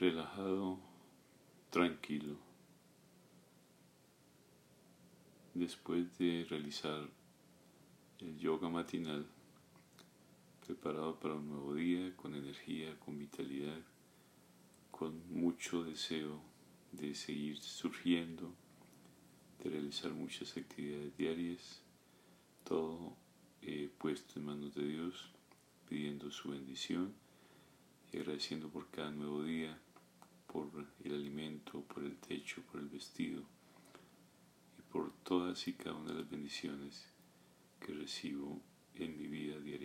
relajado, tranquilo. Después de realizar el yoga matinal, preparado para un nuevo día, con energía, con vitalidad, con mucho deseo de seguir surgiendo, de realizar muchas actividades diarias, todo eh, puesto en manos de Dios, pidiendo su bendición y agradeciendo por cada nuevo día, por el techo, por el vestido y por todas y cada una de las bendiciones que recibo en mi vida diariamente.